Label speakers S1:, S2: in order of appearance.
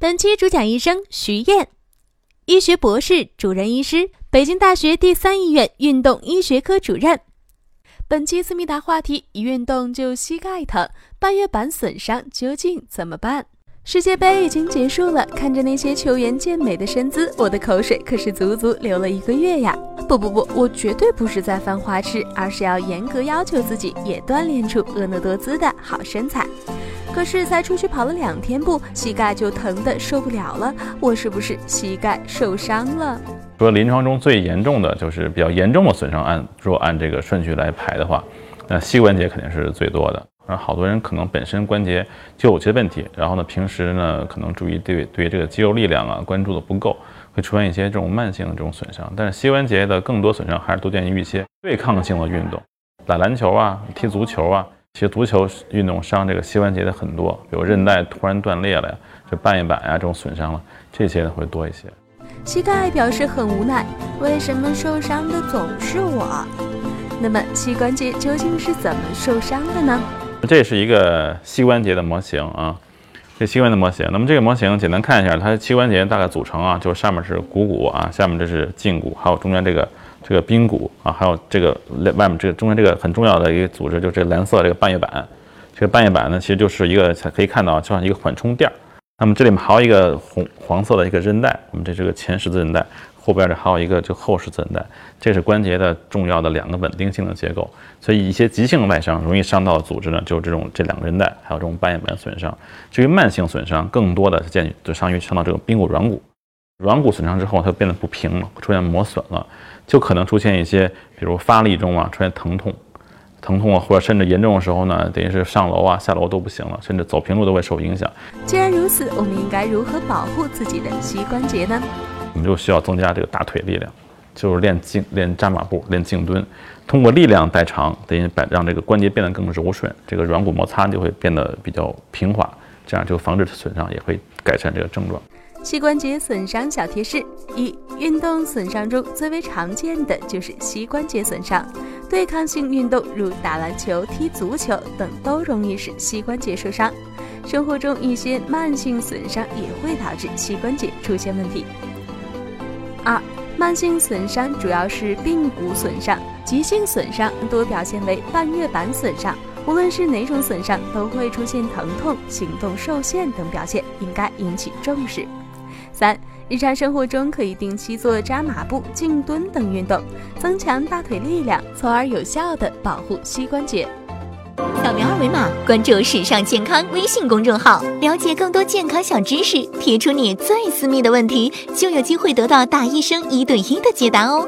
S1: 本期主讲医生徐燕，医学博士、主任医师，北京大学第三医院运动医学科主任。本期思密达话题：一运动就膝盖疼，半月板损伤究竟怎么办？世界杯已经结束了，看着那些球员健美的身姿，我的口水可是足足流了一个月呀！不不不，我绝对不是在犯花痴，而是要严格要求自己，也锻炼出婀娜多姿的好身材。可是才出去跑了两天步，膝盖就疼得受不了了。我是不是膝盖受伤了？
S2: 说临床中最严重的就是比较严重的损伤，按若按这个顺序来排的话，那膝关节肯定是最多的。那好多人可能本身关节就有些问题，然后呢，平时呢可能注意对对这个肌肉力量啊关注的不够，会出现一些这种慢性的这种损伤。但是膝关节的更多损伤还是多见于一些对抗性的运动，打篮球啊，踢足球啊。其实足球运动伤这个膝关节的很多，比如韧带突然断裂了呀，就半月板呀这种损伤了，这些会多一些。
S1: 膝盖表示很无奈，为什么受伤的总是我？那么膝关节究竟是怎么受伤的呢？
S2: 这是一个膝关节的模型啊，这膝关节模型。那么这个模型简单看一下，它的膝关节大概组成啊，就是上面是股骨啊，下面这是胫骨，还有中间这个。这个髌骨啊，还有这个外面这个中间这个很重要的一个组织，就是这蓝色这个半月板。这个半月板呢，其实就是一个可以看到，就像一个缓冲垫。那么这里面还有一个红黄色的一个韧带，我们这是个前十字韧带，后边这还有一个就后十字韧带，这是关节的重要的两个稳定性的结构。所以一些急性外伤容易伤到的组织呢，就是这种这两个韧带，还有这种半月板损伤。至于慢性损伤，更多的是见就伤于伤到这个髌骨软骨。软骨损伤之后，它变得不平了，出现磨损了，就可能出现一些，比如发力中啊出现疼痛，疼痛啊，或者甚至严重的时候呢，等于是上楼啊、下楼都不行了，甚至走平路都会受影响。
S1: 既然如此，我们应该如何保护自己的膝关节呢？
S2: 我们就需要增加这个大腿力量，就是练静、练扎马步、练静蹲，通过力量代偿，等于把让这个关节变得更柔顺，这个软骨摩擦就会变得比较平滑，这样就防止损伤，也会改善这个症状。
S1: 膝关节损伤小贴士：一、运动损伤中最为常见的就是膝关节损伤，对抗性运动如打篮球、踢足球等都容易使膝关节受伤。生活中一些慢性损伤也会导致膝关节出现问题。二、慢性损伤主要是髌骨损伤，急性损伤多表现为半月板损伤。无论是哪种损伤，都会出现疼痛、行动受限等表现，应该引起重视。三、日常生活中可以定期做扎马步、静蹲等运动，增强大腿力量，从而有效的保护膝关节。
S3: 扫描二维码，关注“时尚健康”微信公众号，了解更多健康小知识。提出你最私密的问题，就有机会得到大医生一对一的解答哦。